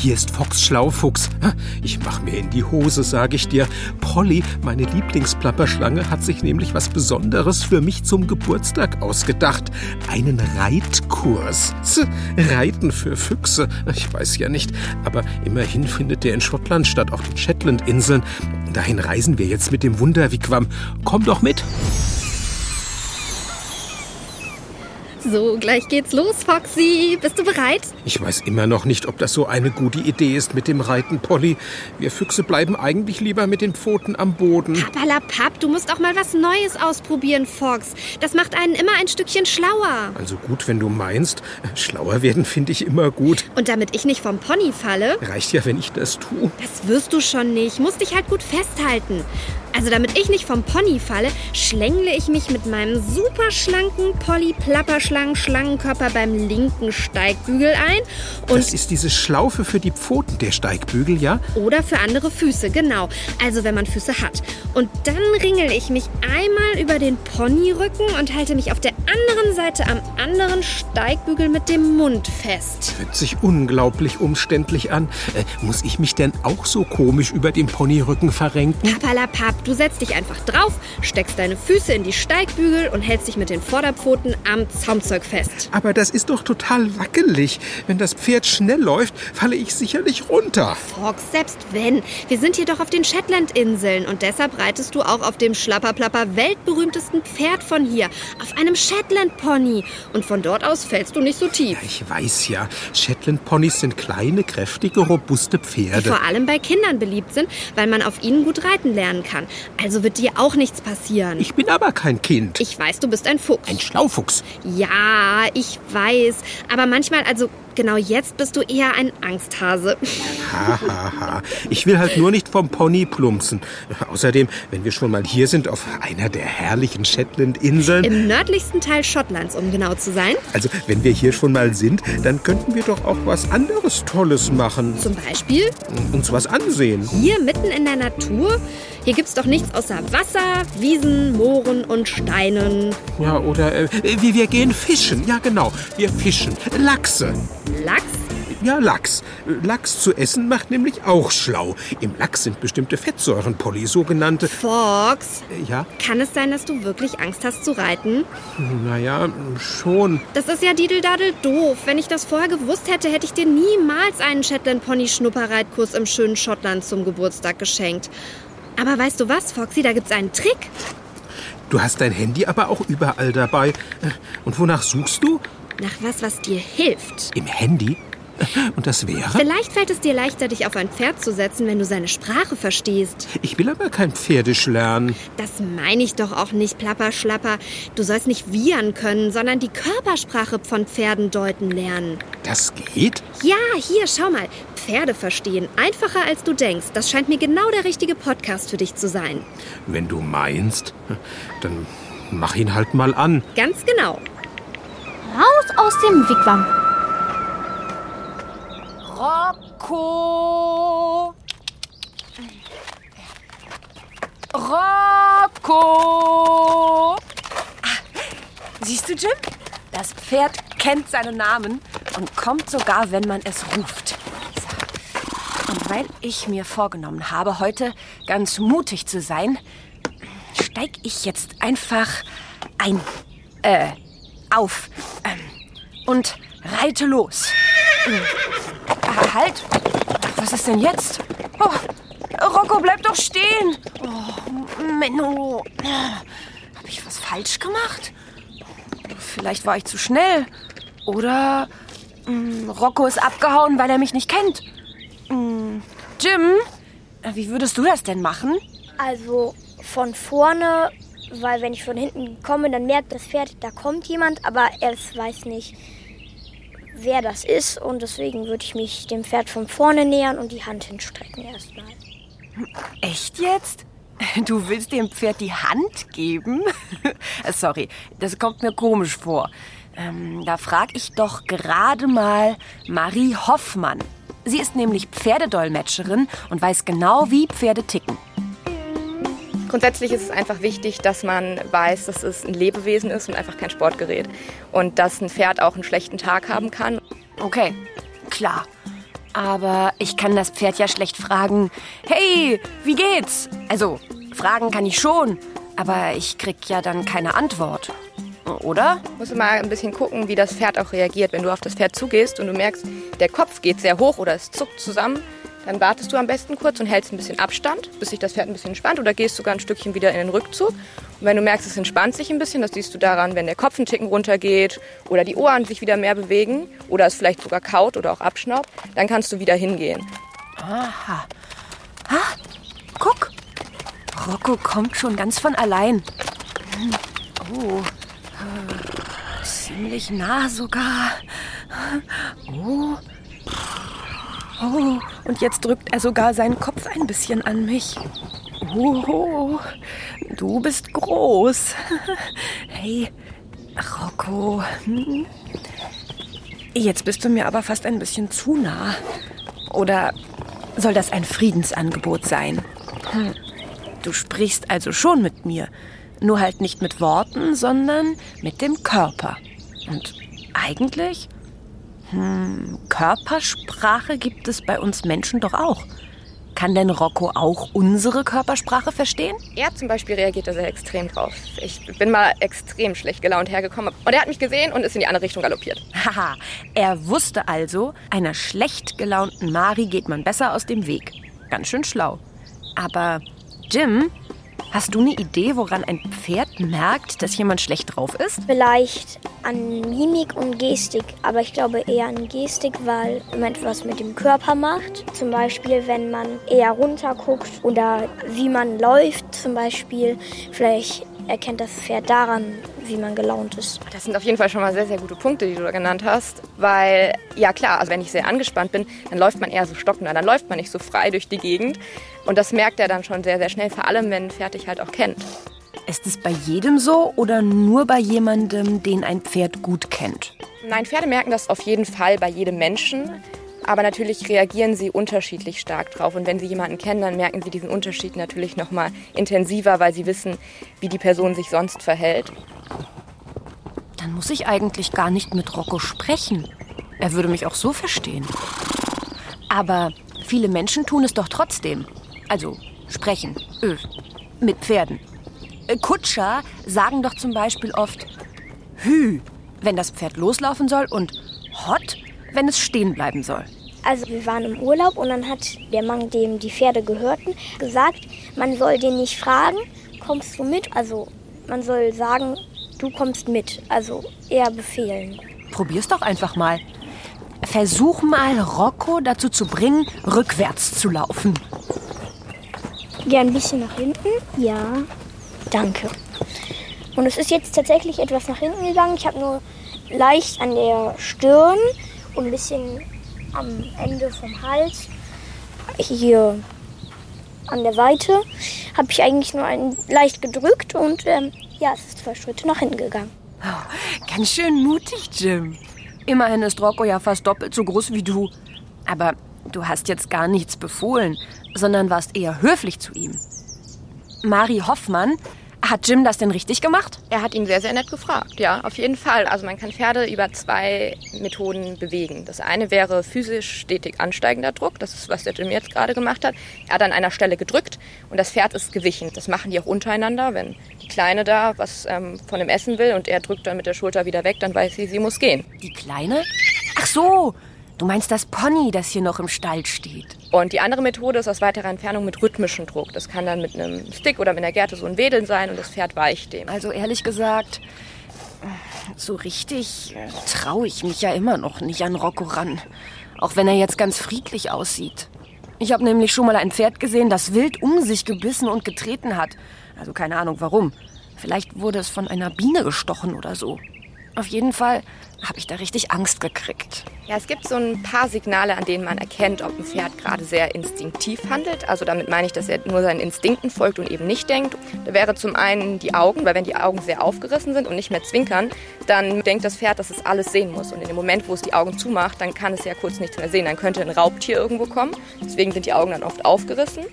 hier ist Fox Schlaufuchs. Ich mach mir in die Hose, sag ich dir. Polly, meine Lieblingsplapperschlange, hat sich nämlich was Besonderes für mich zum Geburtstag ausgedacht. Einen Reitkurs. Reiten für Füchse. Ich weiß ja nicht, aber immerhin findet der in Schottland statt, auf den Shetlandinseln. Dahin reisen wir jetzt mit dem Wunderwigwam. Komm doch mit. So, gleich geht's los, Foxy. Bist du bereit? Ich weiß immer noch nicht, ob das so eine gute Idee ist mit dem Reiten, Polly. Wir Füchse bleiben eigentlich lieber mit den Pfoten am Boden. Pappalapapp, du musst auch mal was Neues ausprobieren, Fox. Das macht einen immer ein Stückchen schlauer. Also gut, wenn du meinst. Schlauer werden finde ich immer gut. Und damit ich nicht vom Pony falle, Reicht ja, wenn ich das tue. das wirst du schon nicht. Musst dich halt gut festhalten. Also damit ich nicht vom Pony falle, schlängle ich mich mit meinem super schlanken Polly Plapperschlangen Schlangenkörper beim linken Steigbügel ein und Das ist diese Schlaufe für die Pfoten, der Steigbügel, ja? Oder für andere Füße, genau. Also wenn man Füße hat. Und dann ringel ich mich einmal über den Ponyrücken und halte mich auf der anderen Seite am anderen Steigbügel mit dem Mund fest. Hört sich unglaublich umständlich an. Äh, muss ich mich denn auch so komisch über den Ponyrücken verrenken? Pappalapapp, du setzt dich einfach drauf, steckst deine Füße in die Steigbügel und hältst dich mit den Vorderpfoten am Zaumzeug fest. Aber das ist doch total wackelig. Wenn das Pferd schnell läuft, falle ich sicherlich runter. Fox, selbst wenn. Wir sind hier doch auf den Shetlandinseln und deshalb reitest du auch auf dem Schlapperplapper weltberühmtesten Pferd von hier, auf einem Shetland-Pony. Und von dort aus fällst du nicht so tief. Ich weiß ja, Shetland-Ponys sind kleine, kräftige, robuste die Pferde. vor allem bei Kindern beliebt sind, weil man auf ihnen gut reiten lernen kann. Also wird dir auch nichts passieren. Ich bin aber kein Kind. Ich weiß, du bist ein Fuchs. Ein Schlaufuchs. ja, ich weiß. Aber manchmal, also genau jetzt bist du eher ein Angsthase. Ha, ha, ha. Ich will halt nur nicht vom Pony plumpsen. Außerdem, wenn wir schon mal hier sind, auf einer der herrlichen Shetland-Inseln, Im nördlichsten Teil Schottlands, um genau zu sein. also wenn wir hier schon mal sind, dann könnten wir doch auch was anderes Tolles machen. Zum Beispiel Uns was ansehen. hier mitten in der Natur. Hier gibt's doch nichts außer Wasser, Wiesen, Mooren und Steinen. Ja, oder äh, wir, wir gehen fischen. Ja, genau. Wir fischen. Lachse. Lachs? Ja, Lachs. Lachs zu essen macht nämlich auch schlau. Im Lachs sind bestimmte Fettsäuren, Polly, sogenannte. Fox? Äh, Ja, Kann es sein, dass du wirklich Angst hast zu reiten? naja, schon. Das ist ja dideldadel doof. Wenn ich das vorher gewusst hätte, hätte ich dir niemals einen Shetland-Pony-Schnupperreitkurs im schönen Schottland zum Geburtstag geschenkt. Aber weißt du was, Foxy, da gibt's einen Trick. Du hast dein Handy aber auch überall dabei. Äh, Und wonach suchst du? Nach was, was dir hilft. Im Handy? Und das wäre? Vielleicht fällt es dir leichter, dich auf ein Pferd zu setzen, wenn du seine Sprache verstehst. Ich will aber kein Pferdisch lernen. Das meine ich doch auch nicht, Plapperschlapper. Du sollst nicht wiehern können, sondern die Körpersprache von Pferden deuten lernen. Das geht? Ja, hier, schau mal. Pferde verstehen. Einfacher als du denkst. Das scheint mir genau der richtige Podcast für dich zu sein. Wenn du meinst, dann mach ihn halt mal an. Ganz genau. Aus dem Wigwam. Rocco! Rocco! Ah, siehst du, Jim? Das Pferd kennt seinen Namen und kommt sogar, wenn man es ruft. Und weil ich mir vorgenommen habe, heute ganz mutig zu sein, steig ich jetzt einfach ein. Äh, auf. Ähm, und reite los. Ah, Halt! Was ist denn jetzt? Oh, Rocco, bleib doch stehen! Oh, Menno. Habe ich was falsch gemacht? Vielleicht war ich zu schnell. Oder mm, Rocco ist abgehauen, weil er mich nicht kennt. Mm, Jim, wie würdest du das denn machen? Also von vorne, weil wenn ich von hinten komme, dann merkt das Pferd, da kommt jemand, aber er weiß nicht, wer das ist. Und deswegen würde ich mich dem Pferd von vorne nähern und die Hand hinstrecken erstmal. Echt jetzt? Du willst dem Pferd die Hand geben? Sorry, das kommt mir komisch vor. Ähm, da frage ich doch gerade mal Marie Hoffmann. Sie ist nämlich Pferdedolmetscherin und weiß genau, wie Pferde ticken. Grundsätzlich ist es einfach wichtig, dass man weiß, dass es ein Lebewesen ist und einfach kein Sportgerät. Und dass ein Pferd auch einen schlechten Tag haben kann. Okay, klar. Aber ich kann das Pferd ja schlecht fragen, hey, wie geht's? Also, fragen kann ich schon, aber ich krieg ja dann keine Antwort. Oder? Musst du mal ein bisschen gucken, wie das Pferd auch reagiert. Wenn du auf das Pferd zugehst und du merkst, der Kopf geht sehr hoch oder es zuckt zusammen, dann wartest du am besten kurz und hältst ein bisschen Abstand, bis sich das Pferd ein bisschen entspannt oder gehst sogar ein Stückchen wieder in den Rückzug. Und wenn du merkst, es entspannt sich ein bisschen, das siehst du daran, wenn der Kopf einen Ticken runtergeht oder die Ohren sich wieder mehr bewegen oder es vielleicht sogar kaut oder auch abschnaubt, dann kannst du wieder hingehen. Aha. Ah, guck. Rocco kommt schon ganz von allein. Oh, ziemlich nah sogar. Oh. Oh, und jetzt drückt er sogar seinen Kopf ein bisschen an mich. Oh, du bist groß. Hey, Rocco. Hm? Jetzt bist du mir aber fast ein bisschen zu nah. Oder soll das ein Friedensangebot sein? Hm. Du sprichst also schon mit mir. Nur halt nicht mit Worten, sondern mit dem Körper. Und eigentlich hm, Körpersprache gibt es bei uns Menschen doch auch. Kann denn Rocco auch unsere Körpersprache verstehen? Er zum Beispiel reagiert da sehr extrem drauf. Ich bin mal extrem schlecht gelaunt hergekommen und er hat mich gesehen und ist in die andere Richtung galoppiert. Haha, er wusste also, einer schlecht gelaunten Mari geht man besser aus dem Weg. Ganz schön schlau. Aber Jim, Hast du eine Idee, woran ein Pferd merkt, dass jemand schlecht drauf ist? Vielleicht an Mimik und Gestik, aber ich glaube eher an Gestik, weil man etwas mit dem Körper macht. Zum Beispiel, wenn man eher runterguckt oder wie man läuft, zum Beispiel. Vielleicht erkennt das Pferd daran, wie man gelaunt ist. Das sind auf jeden Fall schon mal sehr, sehr gute Punkte, die du da genannt hast. Weil, ja klar, also wenn ich sehr angespannt bin, dann läuft man eher so stockender, dann läuft man nicht so frei durch die Gegend. Und das merkt er dann schon sehr, sehr schnell, vor allem wenn ein Pferd dich halt auch kennt. Ist es bei jedem so oder nur bei jemandem, den ein Pferd gut kennt? Nein, Pferde merken das auf jeden Fall bei jedem Menschen. Aber natürlich reagieren sie unterschiedlich stark drauf. Und wenn sie jemanden kennen, dann merken sie diesen Unterschied natürlich noch mal intensiver, weil sie wissen, wie die Person sich sonst verhält. Dann muss ich eigentlich gar nicht mit Rocco sprechen. Er würde mich auch so verstehen. Aber viele Menschen tun es doch trotzdem. Also sprechen. Öh, mit Pferden. Äh, Kutscher sagen doch zum Beispiel oft Hü, wenn das Pferd loslaufen soll und Hot, wenn es stehen bleiben soll. Also wir waren im Urlaub und dann hat der Mann, dem die Pferde gehörten, gesagt, man soll den nicht fragen, kommst du mit? Also man soll sagen, du kommst mit. Also eher befehlen. Probier's doch einfach mal. Versuch mal, Rocco dazu zu bringen, rückwärts zu laufen. Ja, ein bisschen nach hinten. Ja, danke. Und es ist jetzt tatsächlich etwas nach hinten gegangen. Ich habe nur leicht an der Stirn und ein bisschen am Ende vom Hals, hier an der Seite, habe ich eigentlich nur ein, leicht gedrückt und ähm, ja, es ist zwei Schritte nach hinten gegangen. Oh, ganz schön mutig, Jim. Immerhin ist Rocco ja fast doppelt so groß wie du. Aber du hast jetzt gar nichts befohlen, sondern warst eher höflich zu ihm. Mari Hoffmann hat Jim das denn richtig gemacht? Er hat ihn sehr, sehr nett gefragt, ja, auf jeden Fall. Also man kann Pferde über zwei Methoden bewegen. Das eine wäre physisch stetig ansteigender Druck, das ist, was der Jim jetzt gerade gemacht hat. Er hat an einer Stelle gedrückt und das Pferd ist gewichen. Das machen die auch untereinander. Wenn die Kleine da was ähm, von dem Essen will und er drückt dann mit der Schulter wieder weg, dann weiß sie, sie muss gehen. Die Kleine? Ach so, Du meinst das Pony, das hier noch im Stall steht? Und die andere Methode ist aus weiterer Entfernung mit rhythmischem Druck. Das kann dann mit einem Stick oder mit einer Gerte so ein Wedeln sein und das Pferd weicht dem. Also ehrlich gesagt, so richtig traue ich mich ja immer noch nicht an Rocco ran. Auch wenn er jetzt ganz friedlich aussieht. Ich habe nämlich schon mal ein Pferd gesehen, das wild um sich gebissen und getreten hat. Also keine Ahnung warum. Vielleicht wurde es von einer Biene gestochen oder so. Auf jeden Fall habe ich da richtig Angst gekriegt. Ja, es gibt so ein paar Signale, an denen man erkennt, ob ein Pferd gerade sehr instinktiv handelt. Also damit meine ich, dass er nur seinen Instinkten folgt und eben nicht denkt. Da wäre zum einen die Augen, weil wenn die Augen sehr aufgerissen sind und nicht mehr zwinkern, dann denkt das Pferd, dass es alles sehen muss. Und in dem Moment, wo es die Augen zumacht, dann kann es ja kurz nichts mehr sehen. Dann könnte ein Raubtier irgendwo kommen. Deswegen sind die Augen dann oft aufgerissen.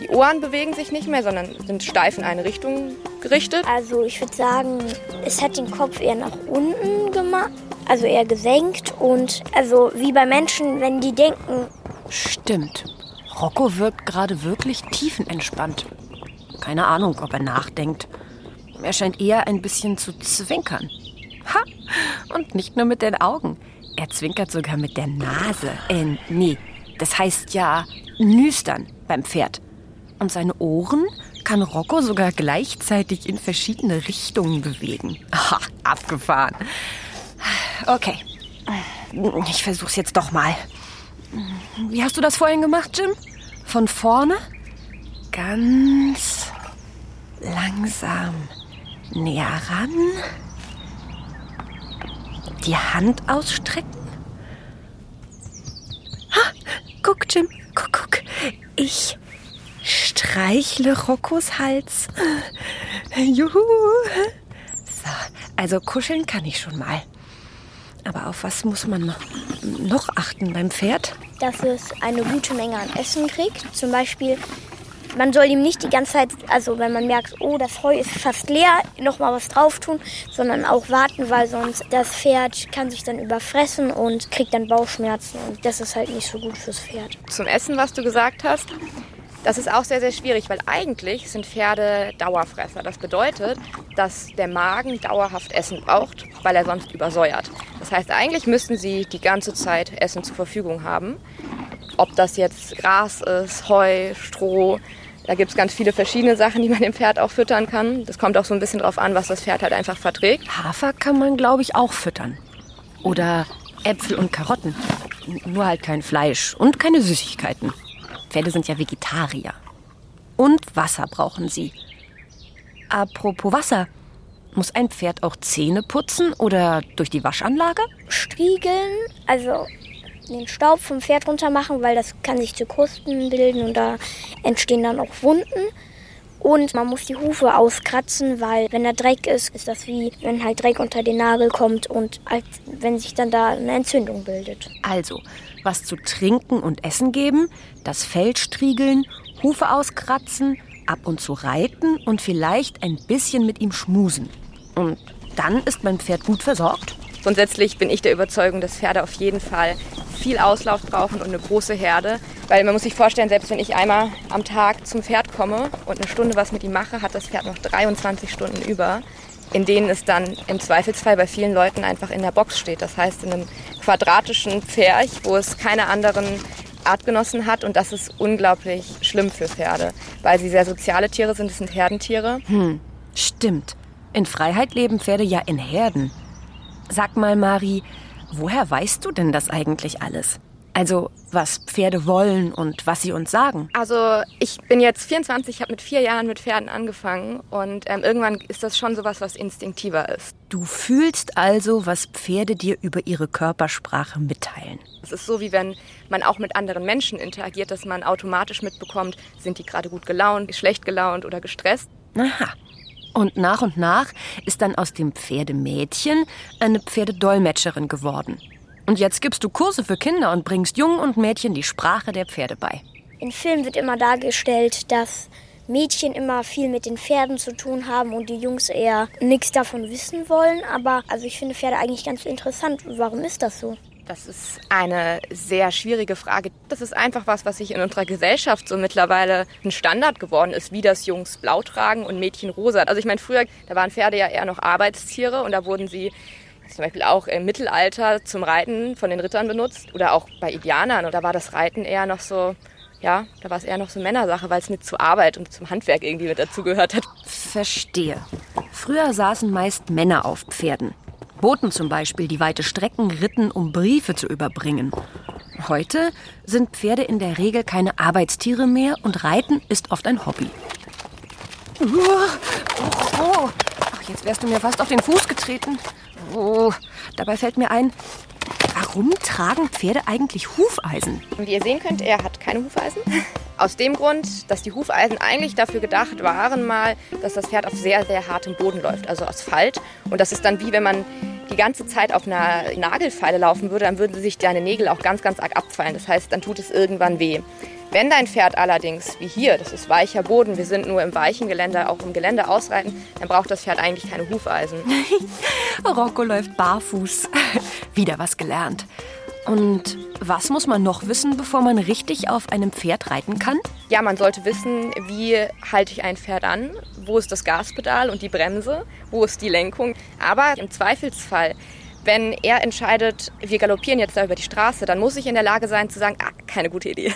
Die Ohren bewegen sich nicht mehr, sondern sind steif in eine Richtung gerichtet. Also ich würde sagen, es hat den Kopf eher nach unten gemacht, also eher gesenkt und also wie bei Menschen, wenn die denken. Stimmt. Rocco wirkt gerade wirklich tiefenentspannt. Keine Ahnung, ob er nachdenkt. Er scheint eher ein bisschen zu zwinkern. Ha! Und nicht nur mit den Augen. Er zwinkert sogar mit der Nase. Äh, nee, das heißt ja nüstern beim Pferd. Und seine Ohren kann Rocco sogar gleichzeitig in verschiedene Richtungen bewegen. Aha, abgefahren. Okay, ich versuch's jetzt doch mal. Wie hast du das vorhin gemacht, Jim? Von vorne? Ganz langsam näher ran. Die Hand ausstrecken. Ha, guck, Jim, guck, guck. Ich streichle Roccos Hals. Juhu. So, also kuscheln kann ich schon mal. Aber auf was muss man noch achten beim Pferd? dass es eine gute Menge an Essen kriegt. Zum Beispiel, man soll ihm nicht die ganze Zeit, also wenn man merkt, oh, das Heu ist fast leer, noch mal was drauf tun, sondern auch warten, weil sonst das Pferd kann sich dann überfressen und kriegt dann Bauchschmerzen und das ist halt nicht so gut fürs Pferd. Zum Essen, was du gesagt hast, das ist auch sehr, sehr schwierig, weil eigentlich sind Pferde Dauerfresser. Das bedeutet, dass der Magen dauerhaft Essen braucht, weil er sonst übersäuert. Das heißt, eigentlich müssten sie die ganze Zeit Essen zur Verfügung haben. Ob das jetzt Gras ist, Heu, Stroh, da gibt es ganz viele verschiedene Sachen, die man dem Pferd auch füttern kann. Das kommt auch so ein bisschen drauf an, was das Pferd halt einfach verträgt. Hafer kann man, glaube ich, auch füttern. Oder Äpfel und Karotten. Nur halt kein Fleisch und keine Süßigkeiten. Pferde sind ja Vegetarier. Und Wasser brauchen sie. Apropos Wasser. Muss ein Pferd auch Zähne putzen oder durch die Waschanlage? Striegeln, also den Staub vom Pferd runter machen, weil das kann sich zu Krusten bilden und da entstehen dann auch Wunden. Und man muss die Hufe auskratzen, weil wenn da Dreck ist, ist das wie wenn halt Dreck unter den Nagel kommt und als wenn sich dann da eine Entzündung bildet. Also, was zu trinken und essen geben, das Fell striegeln, Hufe auskratzen, ab und zu reiten und vielleicht ein bisschen mit ihm schmusen. Und dann ist mein Pferd gut versorgt. Grundsätzlich bin ich der Überzeugung, dass Pferde auf jeden Fall viel Auslauf brauchen und eine große Herde. Weil man muss sich vorstellen, selbst wenn ich einmal am Tag zum Pferd komme und eine Stunde was mit ihm mache, hat das Pferd noch 23 Stunden über, in denen es dann im Zweifelsfall bei vielen Leuten einfach in der Box steht. Das heißt, in einem quadratischen Pferch, wo es keine anderen Artgenossen hat. Und das ist unglaublich schlimm für Pferde, weil sie sehr soziale Tiere sind. Es sind Herdentiere. Stimmt. In Freiheit leben Pferde ja in Herden. Sag mal, Mari, woher weißt du denn das eigentlich alles? Also, was Pferde wollen und was sie uns sagen. Also ich bin jetzt 24, ich habe mit vier Jahren mit Pferden angefangen und ähm, irgendwann ist das schon sowas, was instinktiver ist. Du fühlst also, was Pferde dir über ihre Körpersprache mitteilen. Es ist so, wie wenn man auch mit anderen Menschen interagiert, dass man automatisch mitbekommt, sind die gerade gut gelaunt, schlecht gelaunt oder gestresst. Aha. Und nach und nach ist dann aus dem Pferdemädchen eine Pferdedolmetscherin geworden. Und jetzt gibst du Kurse für Kinder und bringst Jungen und Mädchen die Sprache der Pferde bei. In Filmen wird immer dargestellt, dass Mädchen immer viel mit den Pferden zu tun haben und die Jungs eher nichts davon wissen wollen. Aber also ich finde Pferde eigentlich ganz interessant. Warum ist das so? Das ist eine sehr schwierige Frage. Das ist einfach was, was sich in unserer Gesellschaft so mittlerweile ein Standard geworden ist, wie das Jungs blau tragen und Mädchen rosa. Also ich meine, früher, da waren Pferde ja eher noch Arbeitstiere und da wurden sie zum Beispiel auch im Mittelalter zum Reiten von den Rittern benutzt oder auch bei Indianern. Und da war das Reiten eher noch so, ja, da war es eher noch so Männersache, weil es mit zur Arbeit und zum Handwerk irgendwie mit dazugehört hat. Verstehe. Früher saßen meist Männer auf Pferden. Boten zum Beispiel, die weite Strecken ritten, um Briefe zu überbringen. Heute sind Pferde in der Regel keine Arbeitstiere mehr und Reiten ist oft ein Hobby. Oh, oh. Ach, jetzt wärst du mir fast auf den Fuß getreten. Oh, dabei fällt mir ein, warum tragen Pferde eigentlich Hufeisen? Wie ihr sehen könnt, er hat keine Hufeisen. Aus dem Grund, dass die Hufeisen eigentlich dafür gedacht waren, mal, dass das Pferd auf sehr, sehr hartem Boden läuft, also Asphalt. Und das ist dann wie wenn man die ganze Zeit auf einer Nagelfeile laufen würde, dann würden sich deine Nägel auch ganz, ganz arg abfallen. Das heißt, dann tut es irgendwann weh. Wenn dein Pferd allerdings, wie hier, das ist weicher Boden, wir sind nur im weichen Gelände, auch im Gelände ausreiten, dann braucht das Pferd eigentlich keine Hufeisen. Rocco läuft barfuß. Wieder was gelernt. Und was muss man noch wissen, bevor man richtig auf einem Pferd reiten kann? Ja, man sollte wissen, wie halte ich ein Pferd an, wo ist das Gaspedal und die Bremse, wo ist die Lenkung. Aber im Zweifelsfall wenn er entscheidet, wir galoppieren jetzt da über die Straße, dann muss ich in der Lage sein zu sagen, ah, keine gute Idee.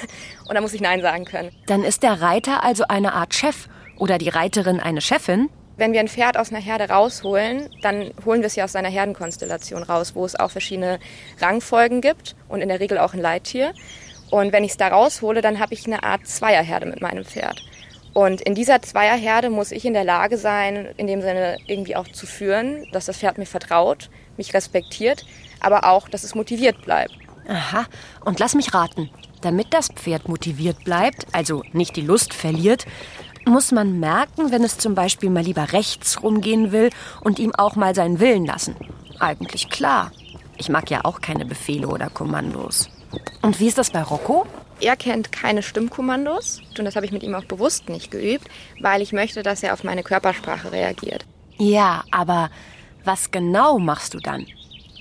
Und dann muss ich Nein sagen können. Dann ist der Reiter also eine Art Chef oder die Reiterin eine Chefin? Wenn wir ein Pferd aus einer Herde rausholen, dann holen wir es ja aus seiner Herdenkonstellation raus, wo es auch verschiedene Rangfolgen gibt und in der Regel auch ein Leittier. Und wenn ich es da raushole, dann habe ich eine Art Zweierherde mit meinem Pferd. Und in dieser Zweierherde muss ich in der Lage sein, in dem Sinne irgendwie auch zu führen, dass das Pferd mir vertraut, mich respektiert, aber auch, dass es motiviert bleibt. Aha, und lass mich raten. Damit das Pferd motiviert bleibt, also nicht die Lust verliert, muss man merken, wenn es zum Beispiel mal lieber rechts rumgehen will und ihm auch mal seinen Willen lassen. Eigentlich klar. Ich mag ja auch keine Befehle oder Kommandos. Und wie ist das bei Rocco? Er kennt keine Stimmkommandos und das habe ich mit ihm auch bewusst nicht geübt, weil ich möchte, dass er auf meine Körpersprache reagiert. Ja, aber was genau machst du dann?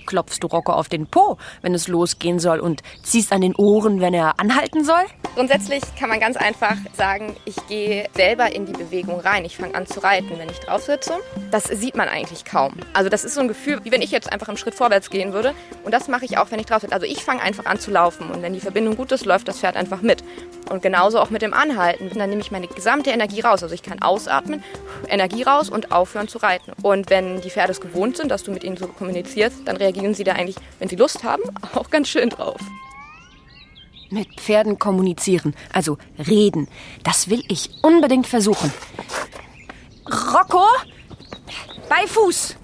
Klopfst du Rocco auf den Po, wenn es losgehen soll und ziehst an den Ohren, wenn er anhalten soll? Grundsätzlich kann man ganz einfach sagen, ich gehe selber in die Bewegung rein. Ich fange an zu reiten, wenn ich drauf sitze. Das sieht man eigentlich kaum. Also das ist so ein Gefühl, wie wenn ich jetzt einfach einen Schritt vorwärts gehen würde. Und das mache ich auch, wenn ich drauf sitze. Also ich fange einfach an zu laufen und wenn die Verbindung gut ist, läuft das Pferd einfach mit. Und genauso auch mit dem Anhalten. Dann nehme ich meine gesamte Energie raus. Also ich kann ausatmen, Energie raus und aufhören zu reiten. Und wenn die Pferde es gewohnt sind, dass du mit ihnen so kommunizierst, dann reagieren sie da eigentlich, wenn sie Lust haben, auch ganz schön drauf. Mit Pferden kommunizieren, also reden. Das will ich unbedingt versuchen. Rocco, bei Fuß.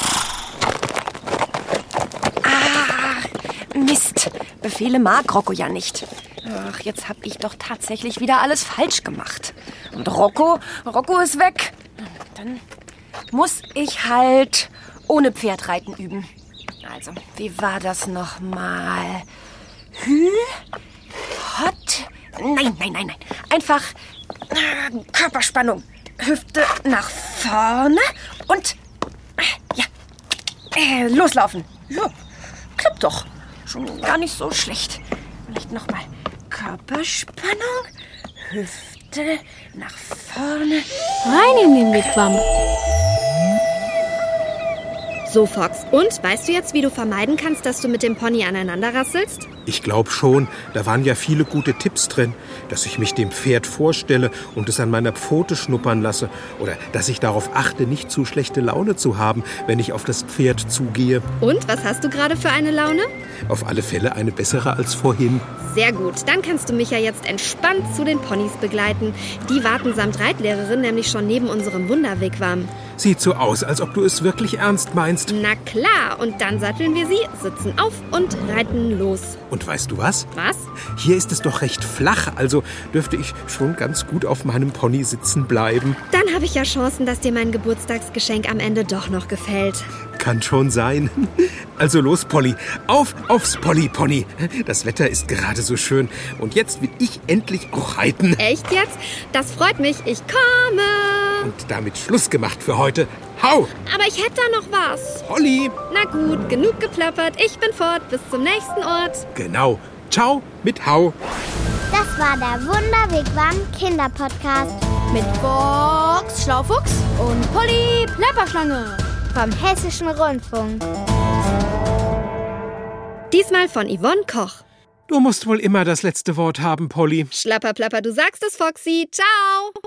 Ah, Mist. Befehle mag Rocco ja nicht. Ach, jetzt hab ich doch tatsächlich wieder alles falsch gemacht. Und Rocco, Rocco ist weg. Dann muss ich halt ohne Pferd reiten üben. Also, wie war das nochmal? Hü, hot, nein, nein, nein, nein. Einfach äh, Körperspannung. Hüfte nach vorne und äh, ja, äh, loslaufen. Ja, klappt doch. Schon gar nicht so schlecht. Vielleicht nochmal Körperspannung, Hüfte nach vorne. Rein in den Wigwam. So, Fox. Und weißt du jetzt, wie du vermeiden kannst, dass du mit dem Pony aneinander rasselst? Ich glaube schon, da waren ja viele gute Tipps drin, dass ich mich dem Pferd vorstelle und es an meiner Pfote schnuppern lasse oder dass ich darauf achte, nicht zu schlechte Laune zu haben, wenn ich auf das Pferd zugehe. Und was hast du gerade für eine Laune? Auf alle Fälle eine bessere als vorhin. Sehr gut, dann kannst du mich ja jetzt entspannt zu den Ponys begleiten. Die warten samt Reitlehrerin nämlich schon neben unserem Wunderwegwam. Sieht so aus, als ob du es wirklich ernst meinst. Na klar, und dann satteln wir sie, sitzen auf und reiten los. Und weißt du was? Was? Hier ist es doch recht flach, also dürfte ich schon ganz gut auf meinem Pony sitzen bleiben. Dann habe ich ja Chancen, dass dir mein Geburtstagsgeschenk am Ende doch noch gefällt. Kann schon sein. Also los, Polly. Auf aufs Polly-Pony. Das Wetter ist gerade so schön. Und jetzt will ich endlich auch reiten. Echt jetzt? Das freut mich. Ich komme. Und damit Schluss gemacht für heute. Hau! Aber ich hätte da noch was. Polly! Na gut, genug geplappert. Ich bin fort. Bis zum nächsten Ort. Genau. Ciao mit Hau. Das war der Wunderwegwam Kinderpodcast Mit Box Schlaufuchs und Polly Plapperschlange. vom Hessischen Rundfunk. Diesmal von Yvonne Koch. Du musst wohl immer das letzte Wort haben, Polly. Schlapperplapper, du sagst es, Foxy. Ciao.